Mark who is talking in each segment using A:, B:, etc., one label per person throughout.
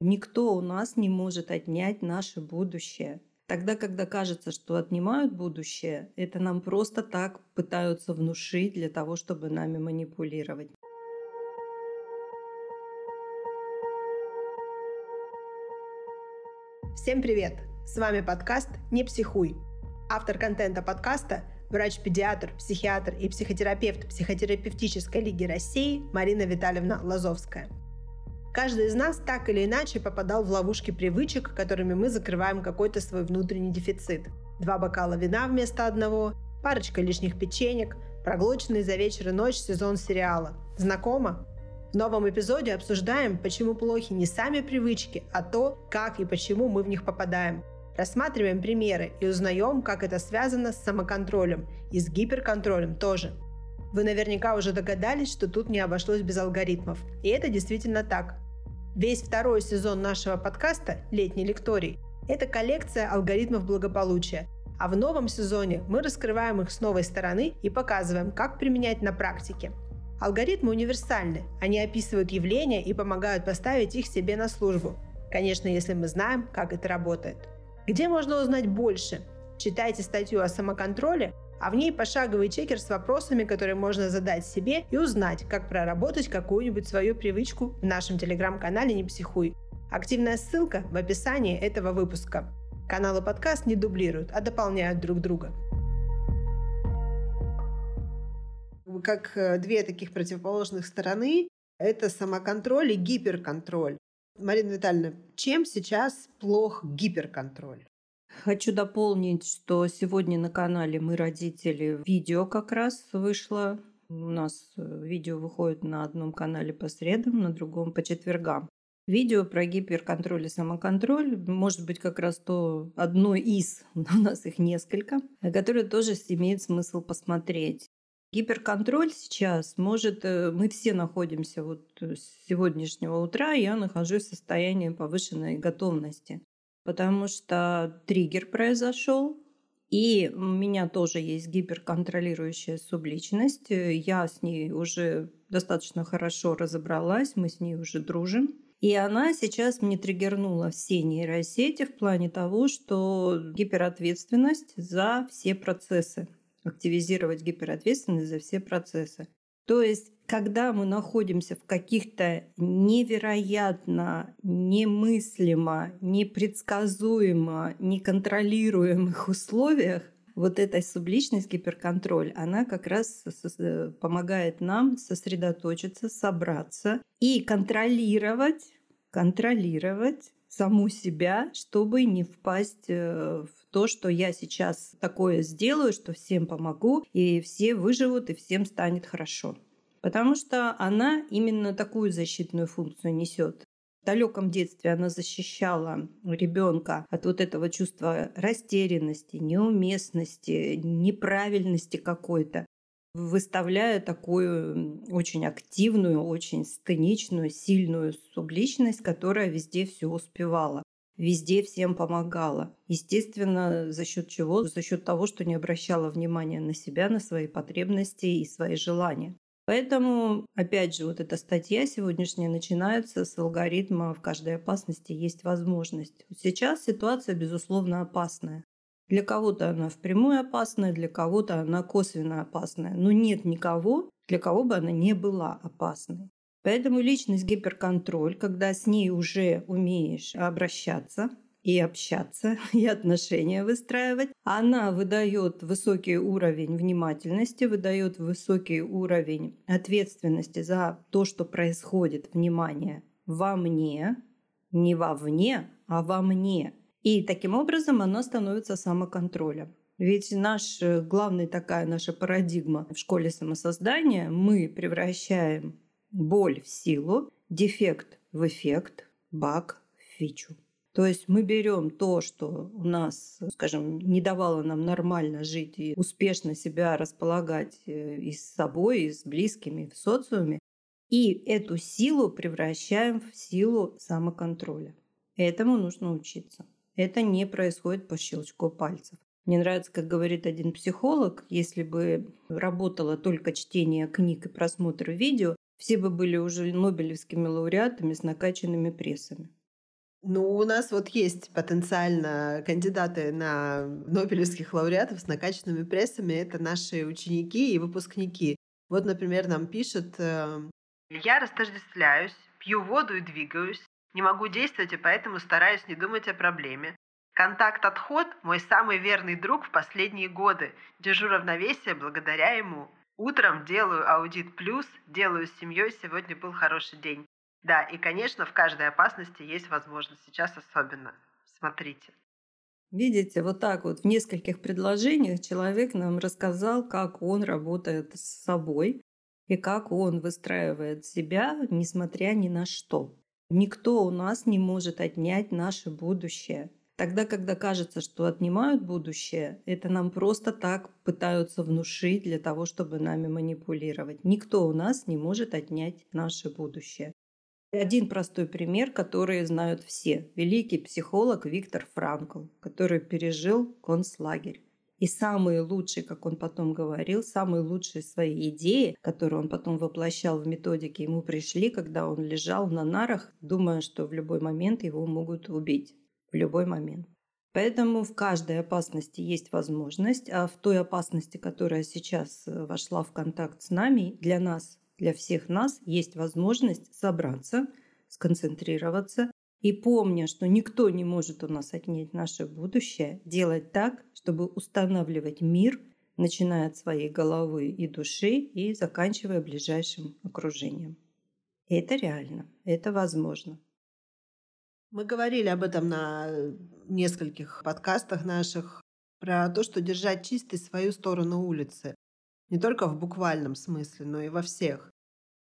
A: Никто у нас не может отнять наше будущее. Тогда, когда кажется, что отнимают будущее, это нам просто так пытаются внушить для того, чтобы нами манипулировать.
B: Всем привет! С вами подкаст «Не психуй». Автор контента подкаста – врач-педиатр, психиатр и психотерапевт Психотерапевтической лиги России Марина Витальевна Лазовская – Каждый из нас так или иначе попадал в ловушки привычек, которыми мы закрываем какой-то свой внутренний дефицит. Два бокала вина вместо одного, парочка лишних печенек, проглоченный за вечер и ночь сезон сериала. Знакомо? В новом эпизоде обсуждаем, почему плохи не сами привычки, а то, как и почему мы в них попадаем. Рассматриваем примеры и узнаем, как это связано с самоконтролем и с гиперконтролем тоже. Вы наверняка уже догадались, что тут не обошлось без алгоритмов. И это действительно так. Весь второй сезон нашего подкаста «Летний лекторий» – это коллекция алгоритмов благополучия. А в новом сезоне мы раскрываем их с новой стороны и показываем, как применять на практике. Алгоритмы универсальны, они описывают явления и помогают поставить их себе на службу. Конечно, если мы знаем, как это работает. Где можно узнать больше? Читайте статью о самоконтроле а в ней пошаговый чекер с вопросами, которые можно задать себе и узнать, как проработать какую-нибудь свою привычку в нашем телеграм-канале «Не психуй». Активная ссылка в описании этого выпуска. Каналы подкаст не дублируют, а дополняют друг друга. Как э, две таких противоположных стороны – это самоконтроль и гиперконтроль. Марина Витальевна, чем сейчас плох гиперконтроль?
A: Хочу дополнить, что сегодня на канале «Мы родители» видео как раз вышло. У нас э, видео выходит на одном канале по средам, на другом по четвергам. Видео про гиперконтроль и самоконтроль, может быть, как раз то одно из, у нас их несколько, которое тоже имеет смысл посмотреть. Гиперконтроль сейчас может... Э, мы все находимся вот с сегодняшнего утра, я нахожусь в состоянии повышенной готовности потому что триггер произошел, и у меня тоже есть гиперконтролирующая субличность. Я с ней уже достаточно хорошо разобралась, мы с ней уже дружим. И она сейчас мне триггернула все нейросети в плане того, что гиперответственность за все процессы. Активизировать гиперответственность за все процессы. То есть когда мы находимся в каких-то невероятно, немыслимо, непредсказуемо, неконтролируемых условиях, вот эта субличность, гиперконтроль, она как раз помогает нам сосредоточиться, собраться и контролировать, контролировать саму себя, чтобы не впасть э, в то, что я сейчас такое сделаю, что всем помогу, и все выживут, и всем станет хорошо потому что она именно такую защитную функцию несет. В далеком детстве она защищала ребенка от вот этого чувства растерянности, неуместности, неправильности какой-то, выставляя такую очень активную, очень сценичную, сильную субличность, которая везде все успевала везде всем помогала. Естественно, за счет чего? За счет того, что не обращала внимания на себя, на свои потребности и свои желания. Поэтому, опять же, вот эта статья сегодняшняя начинается с алгоритма «В каждой опасности есть возможность». Сейчас ситуация, безусловно, опасная. Для кого-то она впрямую опасная, для кого-то она косвенно опасная. Но нет никого, для кого бы она не была опасной. Поэтому личность гиперконтроль, когда с ней уже умеешь обращаться, и общаться, и отношения выстраивать. Она выдает высокий уровень внимательности, выдает высокий уровень ответственности за то, что происходит, внимание, во мне, не вовне, а во мне. И таким образом она становится самоконтролем. Ведь наш э, главный такая наша парадигма в школе самосоздания мы превращаем боль в силу, дефект в эффект, баг в фичу. То есть мы берем то, что у нас, скажем, не давало нам нормально жить и успешно себя располагать э, и с собой, и с близкими, в социуме, и эту силу превращаем в силу самоконтроля. Этому нужно учиться. Это не происходит по щелчку пальцев. Мне нравится, как говорит один психолог, если бы работало только чтение книг и просмотр видео, все бы были уже нобелевскими лауреатами с накачанными прессами.
B: Ну, у нас вот есть потенциально кандидаты на Нобелевских лауреатов с накачанными прессами. Это наши ученики и выпускники. Вот, например, нам пишет э, «Я растождествляюсь, пью воду и двигаюсь, не могу действовать и поэтому стараюсь не думать о проблеме. Контакт-отход – мой самый верный друг в последние годы. Держу равновесие благодаря ему. Утром делаю аудит плюс, делаю с семьей, сегодня был хороший день. Да, и, конечно, в каждой опасности есть возможность. Сейчас особенно. Смотрите.
A: Видите, вот так вот в нескольких предложениях человек нам рассказал, как он работает с собой и как он выстраивает себя, несмотря ни на что. Никто у нас не может отнять наше будущее. Тогда, когда кажется, что отнимают будущее, это нам просто так пытаются внушить для того, чтобы нами манипулировать. Никто у нас не может отнять наше будущее. Один простой пример, который знают все. Великий психолог Виктор Франкл, который пережил концлагерь. И самые лучшие, как он потом говорил, самые лучшие свои идеи, которые он потом воплощал в методике, ему пришли, когда он лежал на нарах, думая, что в любой момент его могут убить. В любой момент. Поэтому в каждой опасности есть возможность, а в той опасности, которая сейчас э, вошла в контакт с нами, для нас для всех нас есть возможность собраться, сконцентрироваться и помня, что никто не может у нас отнять наше будущее, делать так, чтобы устанавливать мир, начиная от своей головы и души и заканчивая ближайшим окружением. Это реально, это возможно.
B: Мы говорили об этом на нескольких подкастах наших, про то, что держать чистой свою сторону улицы. Не только в буквальном смысле, но и во всех.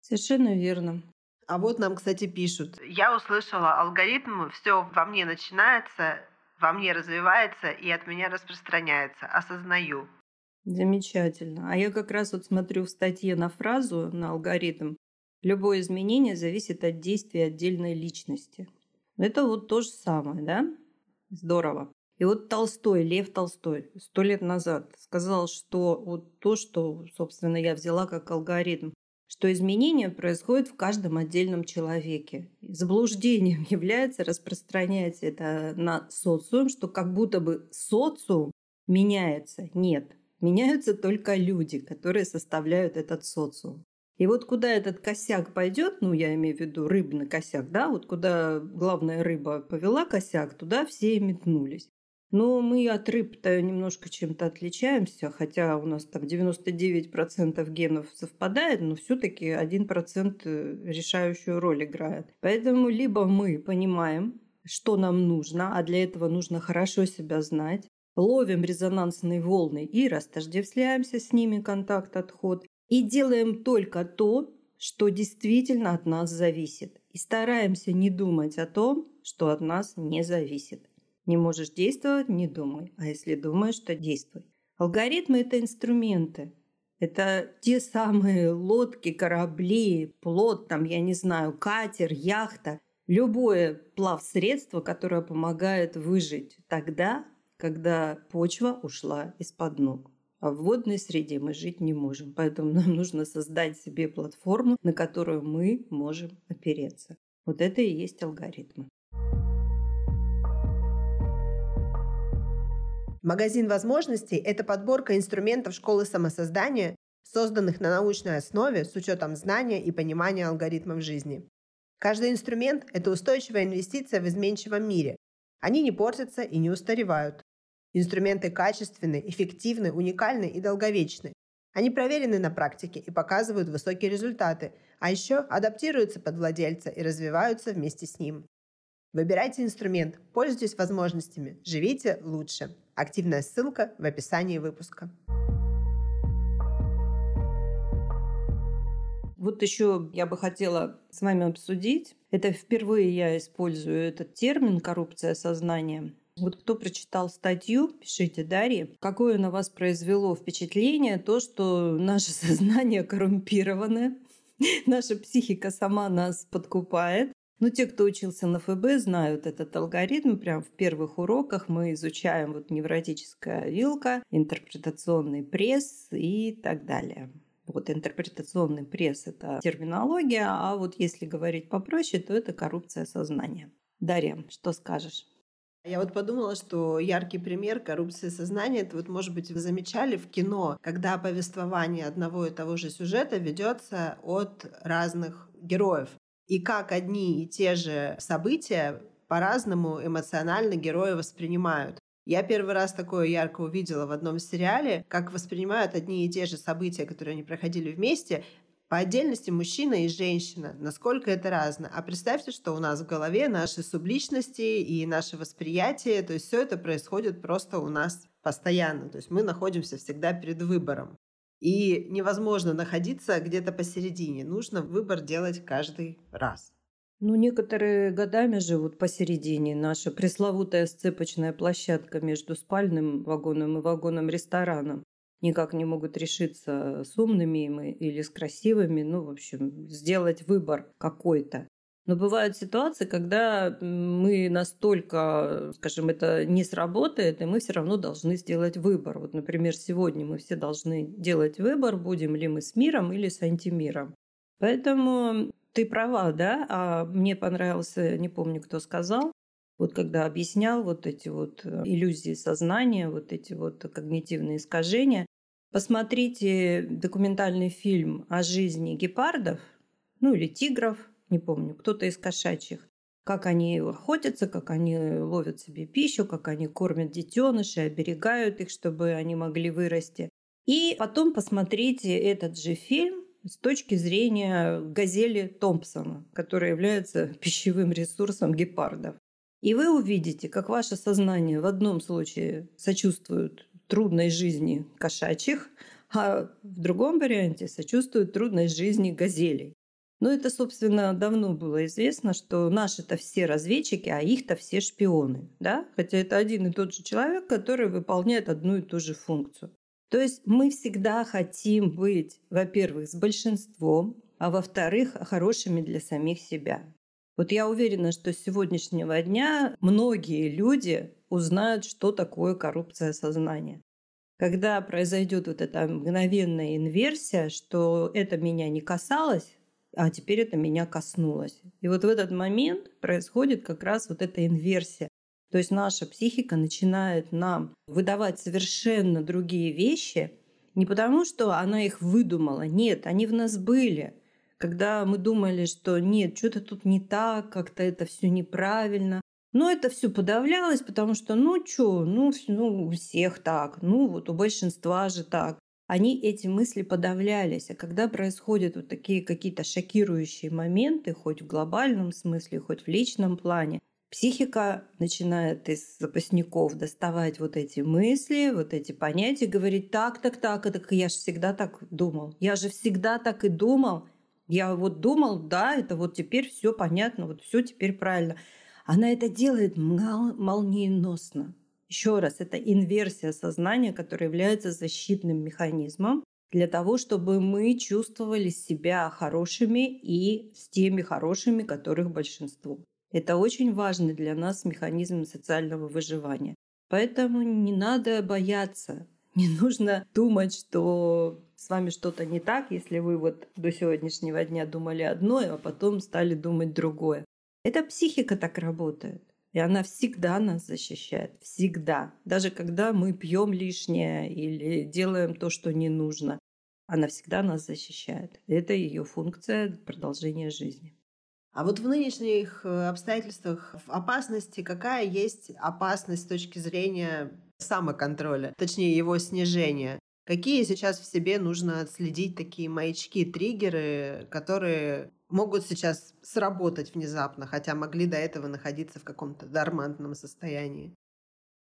A: Совершенно верно.
B: А вот нам, кстати, пишут. Я услышала алгоритм, все во мне начинается, во мне развивается и от меня распространяется. Осознаю.
A: Замечательно. А я как раз вот смотрю в статье на фразу, на алгоритм. Любое изменение зависит от действия отдельной личности. Это вот то же самое, да? Здорово. И вот Толстой, Лев Толстой, сто лет назад сказал, что вот то, что, собственно, я взяла как алгоритм, что изменения происходят в каждом отдельном человеке. Заблуждением является распространять это на социум, что как будто бы социум меняется. Нет, меняются только люди, которые составляют этот социум. И вот куда этот косяк пойдет, ну, я имею в виду рыбный косяк, да, вот куда главная рыба повела косяк, туда все и метнулись. Но мы от рыб-то немножко чем-то отличаемся, хотя у нас там 99% генов совпадает, но все-таки 1% э, решающую роль играет. Поэтому либо мы понимаем, что нам нужно, а для этого нужно хорошо себя знать, ловим резонансные волны и растождествляемся с ними, контакт-отход, и делаем только то, что действительно от нас зависит. И стараемся не думать о том, что от нас не зависит. Не можешь действовать – не думай. А если думаешь, то действуй. Алгоритмы – это инструменты. Это те самые лодки, корабли, плот, там, я не знаю, катер, яхта. Любое плавсредство, которое помогает выжить тогда, когда почва ушла из-под ног. А в водной среде мы жить не можем. Поэтому нам нужно создать себе платформу, на которую мы можем опереться. Вот это и есть алгоритмы.
B: Магазин возможностей – это подборка инструментов школы самосоздания, созданных на научной основе с учетом знания и понимания алгоритмов жизни. Каждый инструмент – это устойчивая инвестиция в изменчивом мире. Они не портятся и не устаревают. Инструменты качественны, эффективны, уникальны и долговечны. Они проверены на практике и показывают высокие результаты, а еще адаптируются под владельца и развиваются вместе с ним. Выбирайте инструмент, пользуйтесь возможностями, живите лучше. Активная ссылка в описании выпуска.
A: Вот еще я бы хотела с вами обсудить. Это впервые я использую этот термин «коррупция сознания». Вот кто прочитал статью, пишите Дарье, какое на вас произвело впечатление то, что наше сознание коррумпировано, наша психика сама нас подкупает, ну, те, кто учился на ФБ, знают этот алгоритм. Прям в первых уроках мы изучаем вот невротическая вилка, интерпретационный пресс и так далее. Вот интерпретационный пресс – это терминология, а вот если говорить попроще, то это коррупция сознания. Дарья, что скажешь?
B: Я вот подумала, что яркий пример коррупции сознания, это вот, может быть, вы замечали в кино, когда повествование одного и того же сюжета ведется от разных героев. И как одни и те же события по-разному эмоционально герои воспринимают. Я первый раз такое ярко увидела в одном сериале, как воспринимают одни и те же события, которые они проходили вместе, по отдельности мужчина и женщина, насколько это разно. А представьте, что у нас в голове наши субличности и наше восприятие, то есть все это происходит просто у нас постоянно. То есть мы находимся всегда перед выбором. И невозможно находиться где-то посередине. Нужно выбор делать каждый раз.
A: Ну, некоторые годами живут посередине. Наша пресловутая сцепочная площадка между спальным вагоном и вагоном-рестораном никак не могут решиться с умными мы или с красивыми, ну, в общем, сделать выбор какой-то. Но бывают ситуации, когда мы настолько, скажем, это не сработает, и мы все равно должны сделать выбор. Вот, например, сегодня мы все должны делать выбор, будем ли мы с миром или с антимиром. Поэтому ты права, да? А мне понравился, не помню, кто сказал, вот когда объяснял вот эти вот э, иллюзии сознания, вот эти вот когнитивные искажения, посмотрите документальный фильм о жизни гепардов, ну или тигров, не помню, кто-то из кошачьих, как они охотятся, как они ловят себе пищу, как они кормят детенышей, оберегают их, чтобы они могли вырасти. И потом посмотрите этот же фильм с точки зрения газели Томпсона, которая является пищевым ресурсом гепардов. И вы увидите, как ваше сознание в одном случае сочувствует трудной жизни кошачьих, а в другом варианте сочувствует трудной жизни газелей. Но это, собственно, давно было известно, что наши-то все разведчики, а их-то все шпионы. Да? Хотя это один и тот же человек, который выполняет одну и ту же функцию. То есть мы всегда хотим быть, во-первых, с большинством, а во-вторых, хорошими для самих себя. Вот я уверена, что с сегодняшнего дня многие люди узнают, что такое коррупция сознания. Когда произойдет вот эта мгновенная инверсия, что это меня не касалось, а теперь это меня коснулось. И вот в этот момент происходит как раз вот эта инверсия. То есть наша психика начинает нам выдавать совершенно другие вещи, не потому, что она их выдумала, нет, они в нас были – когда мы думали, что нет, что-то тут не так, как-то это все неправильно. Но это все подавлялось, потому что, ну что, ну, ну у всех так, ну вот у большинства же так. Они эти мысли подавлялись. А когда происходят вот такие какие-то шокирующие моменты, хоть в глобальном смысле, хоть в личном плане, психика начинает из запасников доставать вот эти мысли, вот эти понятия, говорить так, так, так, это я же всегда так думал. Я же всегда так и думал. Я вот думал, да, это вот теперь все понятно, вот все теперь правильно. Она это делает молниеносно. Еще раз, это инверсия сознания, которая является защитным механизмом для того, чтобы мы чувствовали себя хорошими и с теми хорошими, которых большинство. Это очень важный для нас механизм социального выживания. Поэтому не надо бояться, не нужно думать, что с вами что-то не так, если вы вот до сегодняшнего дня думали одно, а потом стали думать другое. Эта психика так работает. И она всегда нас защищает. Всегда. Даже когда мы пьем лишнее или делаем то, что не нужно. Она всегда нас защищает. Это ее функция продолжения жизни.
B: А вот в нынешних э, обстоятельствах в опасности какая есть опасность с точки зрения самоконтроля, точнее его снижения? Какие сейчас в себе нужно отследить такие маячки, триггеры, которые могут сейчас сработать внезапно, хотя могли до этого находиться в каком-то дормантном состоянии?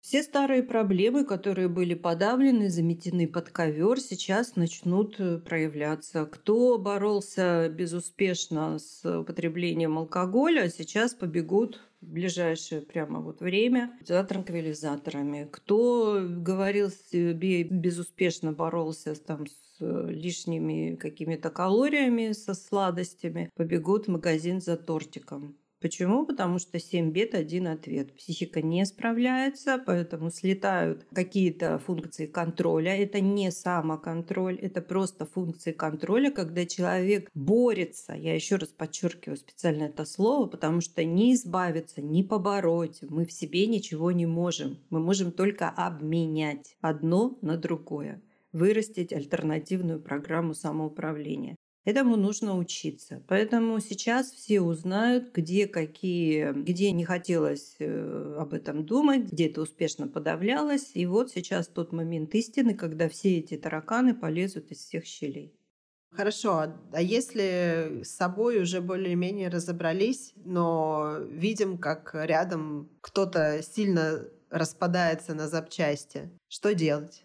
A: Все старые проблемы, которые были подавлены, заметены под ковер, сейчас начнут э, проявляться. Кто боролся безуспешно с употреблением алкоголя, сейчас побегут в ближайшее прямо вот время за транквилизаторами. Кто говорил себе безуспешно боролся там с лишними какими-то калориями, со сладостями, побегут в магазин за тортиком. Почему? Потому что 7 бед – один ответ. Психика не справляется, поэтому слетают какие-то функции контроля. Это не самоконтроль, это просто функции контроля, когда человек борется. Я еще раз подчеркиваю специально это слово, потому что не избавиться, не побороть мы в себе ничего не можем. Мы можем только обменять одно на другое вырастить альтернативную программу самоуправления. Этому нужно учиться. Поэтому сейчас все узнают, где какие, где не хотелось э, об этом думать, где это успешно подавлялось. И вот сейчас тот момент истины, когда все эти тараканы полезут из всех щелей.
B: Хорошо, а если с собой уже более-менее разобрались, но видим, как рядом кто-то сильно распадается на запчасти, что делать?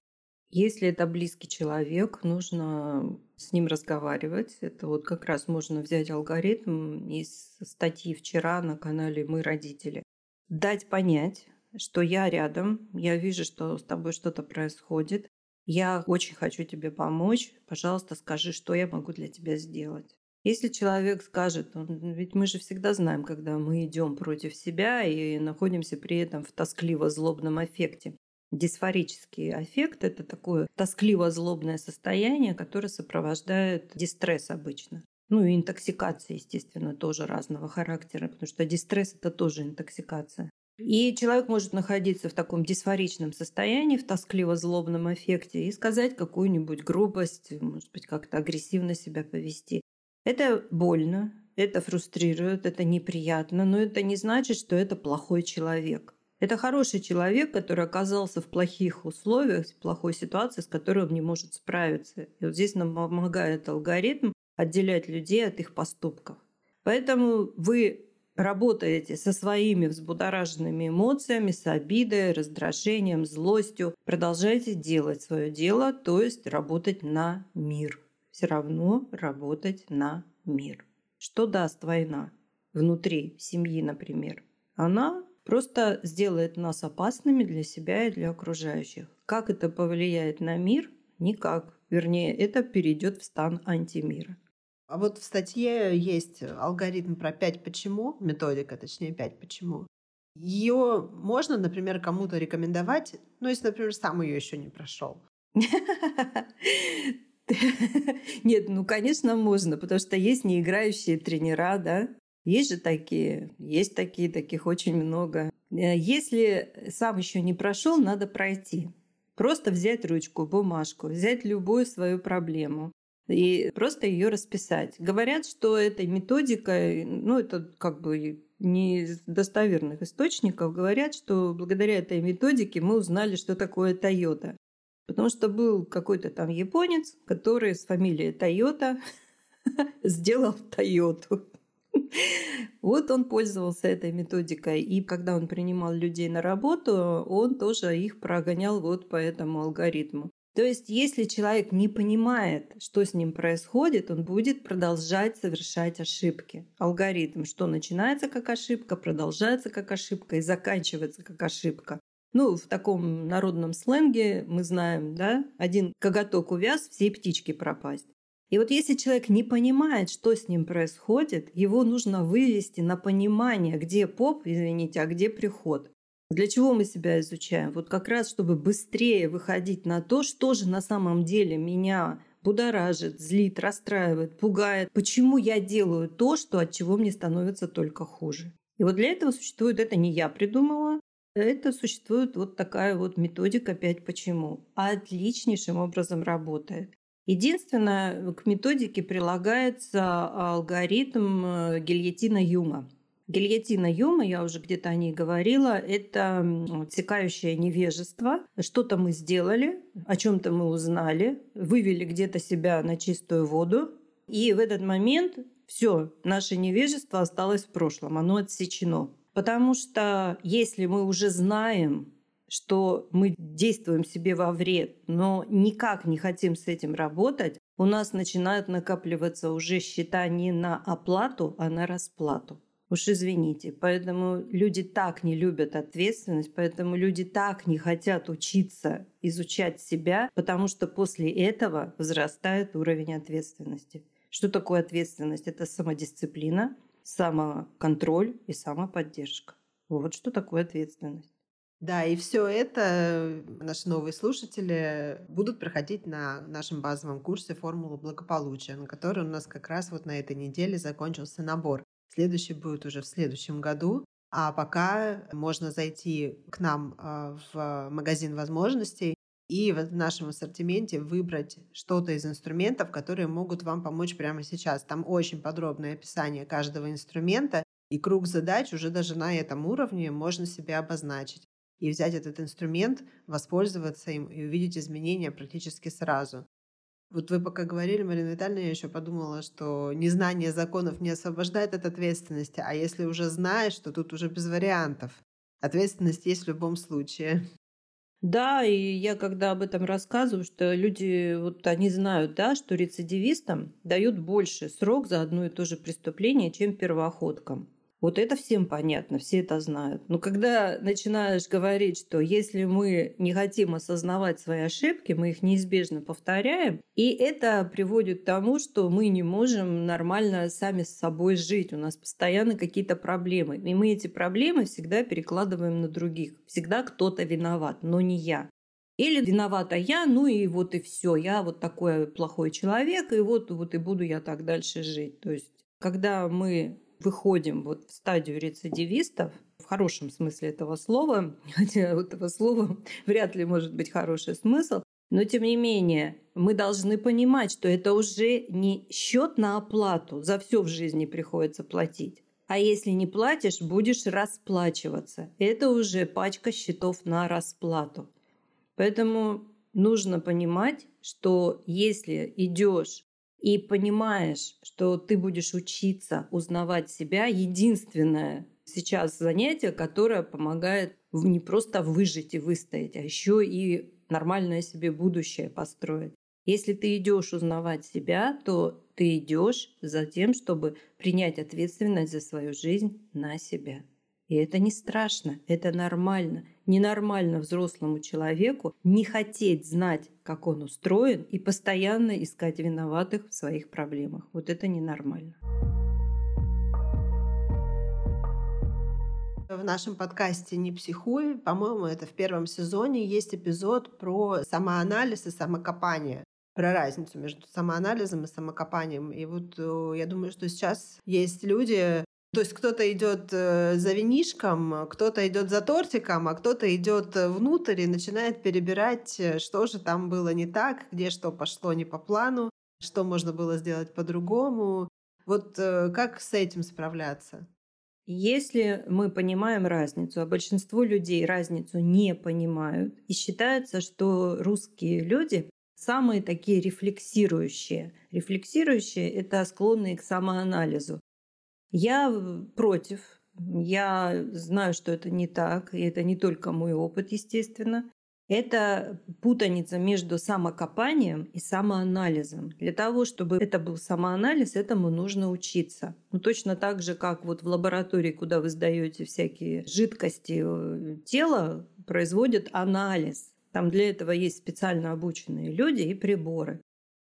A: Если это близкий человек, нужно с ним разговаривать. Это вот как раз можно взять алгоритм из статьи вчера на канале «Мы родители». Дать понять, что я рядом, я вижу, что с тобой что-то происходит, я очень хочу тебе помочь, пожалуйста, скажи, что я могу для тебя сделать. Если человек скажет, он, ведь мы же всегда знаем, когда мы идем против себя и находимся при этом в тоскливо-злобном эффекте. Дисфорический аффект – это такое тоскливо-злобное состояние, которое сопровождает дистресс обычно. Ну и интоксикация, естественно, тоже разного характера, потому что дистресс – это тоже интоксикация. И человек может находиться в таком дисфоричном состоянии, в тоскливо-злобном эффекте и сказать какую-нибудь грубость, может быть, как-то агрессивно себя повести. Это больно, это фрустрирует, это неприятно, но это не значит, что это плохой человек. Это хороший человек, который оказался в плохих условиях, в плохой ситуации, с которой он не может справиться. И вот здесь нам помогает алгоритм отделять людей от их поступков. Поэтому вы работаете со своими взбудораженными эмоциями, с обидой, раздражением, злостью. Продолжайте делать свое дело, то есть работать на мир. Все равно работать на мир. Что даст война внутри семьи, например? Она просто сделает нас опасными для себя и для окружающих. Как это повлияет на мир? Никак. Вернее, это перейдет в стан антимира.
B: А вот в статье есть алгоритм про пять почему, методика, точнее, пять почему. Ее можно, например, кому-то рекомендовать, ну, если, например, сам ее еще не прошел.
A: Нет, ну, конечно, можно, потому что есть неиграющие тренера, да, есть же такие, есть такие, таких очень много. Э, если сам еще не прошел, надо пройти. Просто взять ручку, бумажку, взять любую свою проблему и просто ее расписать. Говорят, что этой методикой, ну это как бы не из достоверных источников, говорят, что благодаря этой методике мы узнали, что такое Toyota. Потому что был какой-то там японец, который с фамилией Toyota сделал Тойоту. Вот он пользовался этой методикой. И когда он принимал людей на работу, он тоже их прогонял вот по этому алгоритму. То есть, если человек не понимает, что с ним происходит, он будет продолжать совершать ошибки. Алгоритм, что начинается как ошибка, продолжается как ошибка и заканчивается как ошибка. Ну, в таком народном сленге мы знаем, да, один коготок увяз, все птички пропасть. И вот если человек не понимает, что с ним происходит, его нужно вывести на понимание, где поп, извините, а где приход. Для чего мы себя изучаем? Вот как раз, чтобы быстрее выходить на то, что же на самом деле меня будоражит, злит, расстраивает, пугает. Почему я делаю то, что от чего мне становится только хуже. И вот для этого существует, это не я придумала, это существует вот такая вот методика «пять почему». Отличнейшим образом работает. Единственное, к методике прилагается алгоритм э, гильотина Юма. Гильотина Юма, я уже где-то о ней говорила, это отсекающее невежество. Что-то мы сделали, о чем-то мы узнали, вывели где-то себя на чистую воду, и в этот момент все, наше невежество осталось в прошлом, оно отсечено. Потому что если мы уже знаем, что мы действуем себе во вред, но никак не хотим с этим работать, у нас начинают накапливаться уже счета не на оплату, а на расплату. Уж извините, поэтому люди так не любят ответственность, поэтому люди так не хотят учиться изучать себя, потому что после этого возрастает уровень ответственности. Что такое ответственность? Это самодисциплина, самоконтроль и самоподдержка. Вот что такое ответственность.
B: Да, и все это наши новые слушатели будут проходить на нашем базовом курсе «Формула благополучия», на который у нас как раз вот на этой неделе закончился набор. Следующий будет уже в следующем году. А пока можно зайти к нам а, в магазин возможностей и в нашем ассортименте выбрать что-то из инструментов, которые могут вам помочь прямо сейчас. Там очень подробное описание каждого инструмента, и круг задач уже даже на этом уровне можно себе обозначить и взять этот инструмент, воспользоваться им и увидеть изменения практически сразу. Вот вы пока говорили, Марина Витальевна, я еще подумала, что незнание законов не освобождает от ответственности, а если уже знаешь, то тут уже без вариантов. Ответственность есть в любом случае.
A: Да, и я когда об этом рассказываю, что люди, вот они знают, да, что рецидивистам дают больше срок за одно и то же преступление, чем первоходкам. Вот это всем понятно, все это знают. Но когда начинаешь говорить, что если мы не хотим осознавать свои ошибки, мы их неизбежно повторяем, и это приводит к тому, что мы не можем нормально сами с собой жить. У нас постоянно какие-то проблемы. И мы эти проблемы всегда перекладываем на других. Всегда кто-то виноват, но не я. Или виновата я, ну и вот и все, я вот такой плохой человек, и вот, вот и буду я так дальше жить. То есть, когда мы выходим вот в стадию рецидивистов, в хорошем смысле этого слова, хотя у этого слова вряд ли может быть хороший смысл, но тем не менее мы должны понимать, что это уже не счет на оплату, за все в жизни приходится платить. А если не платишь, будешь расплачиваться. Это уже пачка счетов на расплату. Поэтому нужно понимать, что если идешь и понимаешь, что ты будешь учиться узнавать себя, единственное сейчас занятие, которое помогает не просто выжить и выстоять, а еще и нормальное себе будущее построить. Если ты идешь узнавать себя, то ты идешь за тем, чтобы принять ответственность за свою жизнь на себя. И это не страшно, это нормально. Ненормально взрослому человеку не хотеть знать, как он устроен, и постоянно искать виноватых в своих проблемах. Вот это ненормально.
B: В нашем подкасте «Не психуй», по-моему, это в первом сезоне, есть эпизод про самоанализ и самокопание про разницу между самоанализом и самокопанием. И вот э, я думаю, что сейчас есть люди, то есть кто-то идет э, за винишком, кто-то идет за тортиком, а кто-то идет э, внутрь и начинает перебирать, э, что же там было не так, где что пошло не по плану, что можно было сделать по-другому. Вот как с этим справляться?
A: Если мы понимаем разницу, а большинство людей разницу не понимают, и считается, что русские люди самые такие рефлексирующие. Рефлексирующие – это склонные к самоанализу. Я против. Я знаю, что это не так, и это не только мой опыт, естественно. Это путаница между самокопанием и самоанализом. Для того, чтобы это был самоанализ, этому нужно учиться. Ну, точно так же, как вот в лаборатории, куда вы сдаете всякие жидкости э, тела, производят анализ. Там для этого есть специально обученные люди и приборы.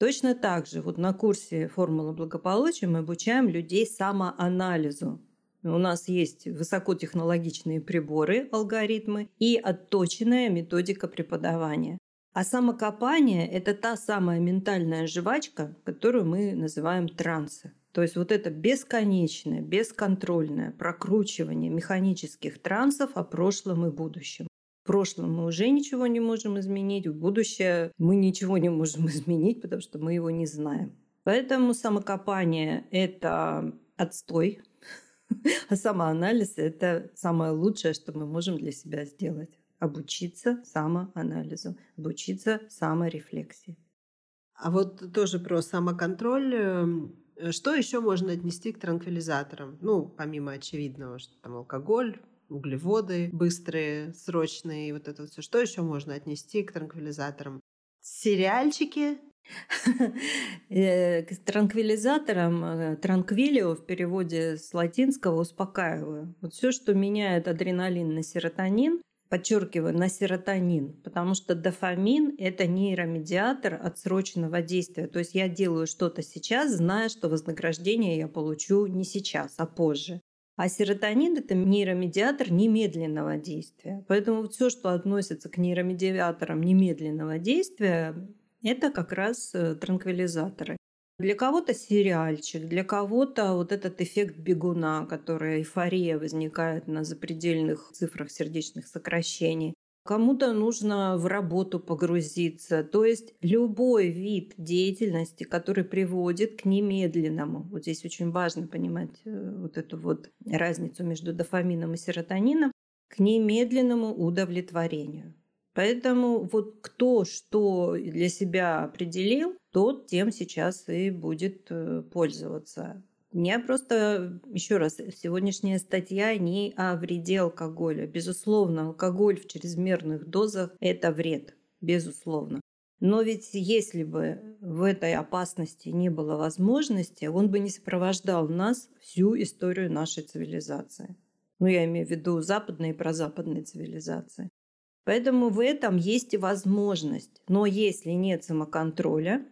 A: Точно так же вот на курсе «Формула благополучия» мы обучаем людей самоанализу. У нас есть высокотехнологичные приборы, алгоритмы и отточенная методика преподавания. А самокопание – это та самая ментальная жвачка, которую мы называем трансы. То есть вот это бесконечное, бесконтрольное прокручивание механических трансов о прошлом и будущем. В прошлом мы уже ничего не можем изменить, в будущее мы ничего не можем изменить, потому что мы его не знаем. Поэтому самокопание – это отстой, а самоанализ – это самое лучшее, что мы можем для себя сделать. Обучиться самоанализу, обучиться саморефлексии.
B: А вот тоже про самоконтроль. Эм, что еще можно отнести к транквилизаторам? Ну, помимо очевидного, что там алкоголь, углеводы быстрые, срочные, вот это все. Что еще можно отнести к транквилизаторам? Сериальчики?
A: Э, к транквилизаторам, э, транквилио в переводе с латинского успокаиваю. Вот все, что меняет адреналин на серотонин, подчеркиваю, на серотонин, потому что дофамин – это нейромедиатор отсроченного действия. То есть я делаю что-то сейчас, зная, что вознаграждение я получу не сейчас, а позже. А серотонин – это нейромедиатор немедленного действия. Поэтому все, что относится к нейромедиаторам немедленного действия, это как раз э, транквилизаторы. Для кого-то сериальчик, для кого-то вот этот эффект бегуна, который эйфория возникает на запредельных цифрах сердечных сокращений. Кому-то нужно в работу погрузиться. То есть любой вид деятельности, который приводит к немедленному. Вот здесь очень важно понимать э, вот эту вот разницу между дофамином и серотонином к немедленному удовлетворению. Поэтому вот кто что для себя определил, тот тем сейчас и будет э, пользоваться. Я просто, еще раз, сегодняшняя статья не о вреде алкоголя. Безусловно, алкоголь в чрезмерных дозах – это вред, безусловно. Но ведь если бы в этой опасности не было возможности, он бы не сопровождал нас всю историю нашей цивилизации. Ну, я имею в виду западные и прозападные цивилизации. Поэтому в этом есть и возможность. Но если нет самоконтроля,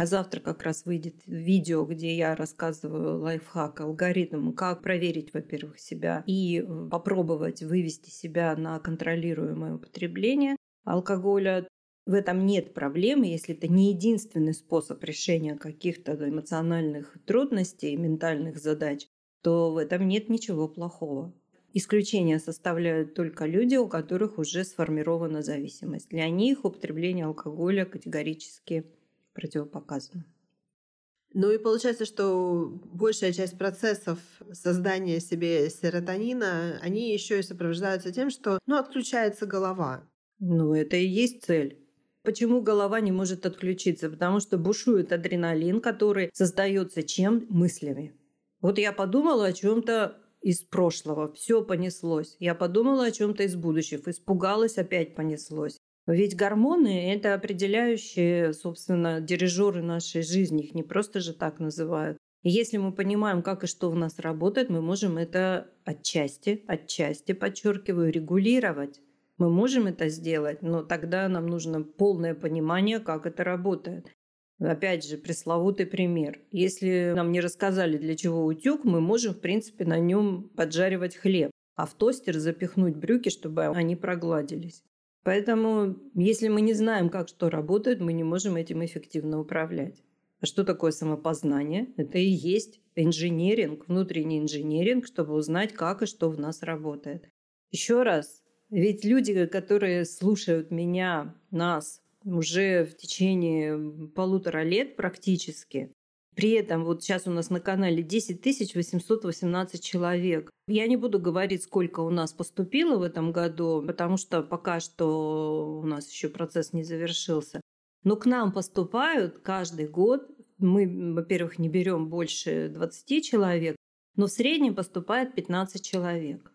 A: а завтра как раз выйдет видео, где я рассказываю лайфхак, алгоритм, как проверить, во-первых, себя и э, попробовать вывести себя на контролируемое употребление алкоголя. В этом нет проблемы, если это не единственный способ решения каких-то эмоциональных трудностей, ментальных задач, то в этом нет ничего плохого. Исключение составляют только люди, у которых уже сформирована зависимость. Для них употребление алкоголя категорически противопоказано.
B: Ну и получается, что большая часть процессов создания себе серотонина, они еще и сопровождаются тем, что ну, отключается голова.
A: Ну, это и есть цель. Почему голова не может отключиться? Потому что бушует адреналин, который создается чем? Мыслями. Вот я подумала о чем-то из прошлого. Все понеслось. Я подумала о чем-то из будущего. Испугалась, опять понеслось. Ведь гормоны – это определяющие, собственно, дирижеры нашей жизни. Их не просто же так называют. И если мы понимаем, как и что в нас работает, мы можем это отчасти, отчасти, подчеркиваю, регулировать. Мы можем это сделать, но тогда нам нужно полное понимание, как это работает. Опять же, пресловутый пример. Если нам не рассказали, для чего утюг, мы можем, в принципе, на нем поджаривать хлеб, а в тостер запихнуть брюки, чтобы они прогладились. Поэтому, если мы не знаем, как что работает, мы не можем этим эффективно управлять. А что такое самопознание? Это и есть инженеринг, внутренний инженеринг, чтобы узнать, как и что в нас работает. Еще раз, ведь люди, которые слушают меня, нас, уже в течение полутора лет практически. При этом вот сейчас у нас на канале 10 818 человек. Я не буду говорить, сколько у нас поступило в этом году, потому что пока что у нас еще процесс не завершился. Но к нам поступают каждый год. Мы, во-первых, не берем больше 20 человек, но в среднем поступает 15 человек.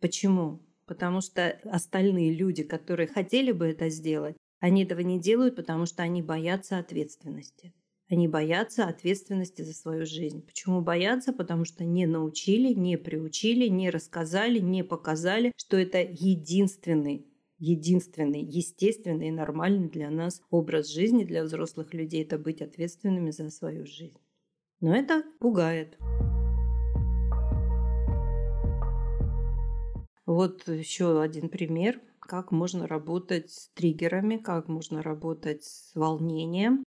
A: Почему? Потому что остальные люди, которые хотели бы это сделать, они этого не делают, потому что они боятся ответственности. Они боятся ответственности за свою жизнь. Почему боятся? Потому что не научили, не приучили, не рассказали, не показали, что это единственный единственный, естественный и нормальный для нас образ жизни для взрослых людей – это быть ответственными за свою жизнь. Но это пугает. Вот еще один пример – как можно работать с триггерами, как можно работать с волнением.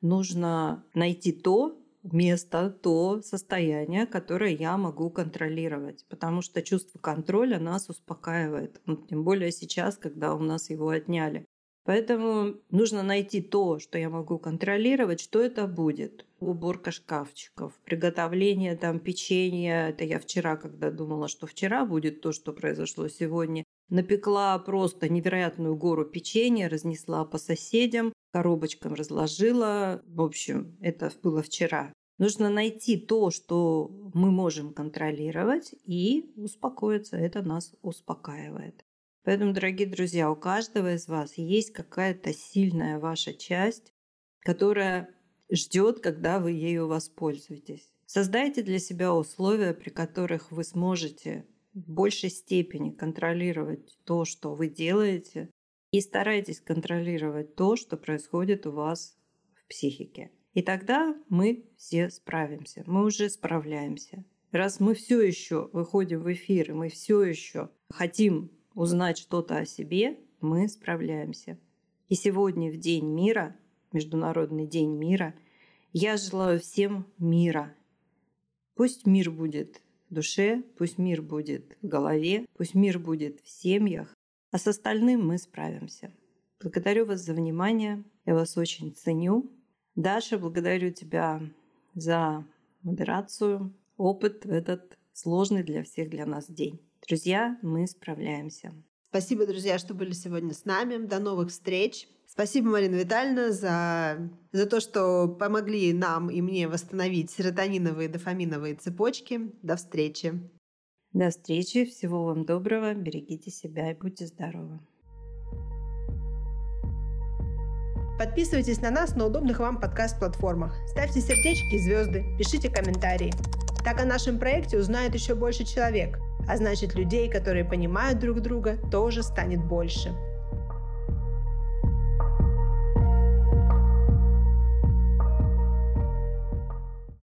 A: Нужно найти то место, то состояние, которое я могу контролировать, потому что чувство контроля нас успокаивает, ну, тем более сейчас, когда у нас его отняли. Поэтому нужно найти то, что я могу контролировать, что это будет. Уборка шкафчиков, приготовление там печенья. Это я вчера, когда думала, что вчера будет то, что произошло сегодня. Напекла просто невероятную гору печенья, разнесла по соседям, коробочкам разложила. В общем, это было вчера. Нужно найти то, что мы можем контролировать и успокоиться. Это нас успокаивает. Поэтому, дорогие друзья, у каждого из вас есть какая-то сильная ваша часть, которая ждет, когда вы ею воспользуетесь. Создайте для себя условия, при которых вы сможете в большей степени контролировать то, что вы делаете, и старайтесь контролировать то, что происходит у вас в психике. И тогда мы все справимся, мы уже справляемся. Раз мы все еще выходим в эфир, и мы все еще хотим узнать что-то о себе, мы справляемся. И сегодня, в День мира, Международный день мира, я желаю всем мира. Пусть мир будет в душе, пусть мир будет в голове, пусть мир будет в семьях, а с остальным мы справимся. Благодарю вас за внимание, я вас очень ценю. Даша, благодарю тебя за модерацию, опыт в этот сложный для всех для нас день. Друзья, мы справляемся.
B: Спасибо, друзья, что были сегодня с нами. До новых встреч. Спасибо, Марина Витальевна, за, за то, что помогли нам и мне восстановить серотониновые и дофаминовые цепочки. До встречи.
A: До встречи. Всего вам доброго. Берегите себя и будьте здоровы.
B: Подписывайтесь на нас на удобных вам подкаст-платформах. Ставьте сердечки и звезды, пишите комментарии. Так о нашем проекте узнает еще больше человек, а значит людей, которые понимают друг друга, тоже станет больше.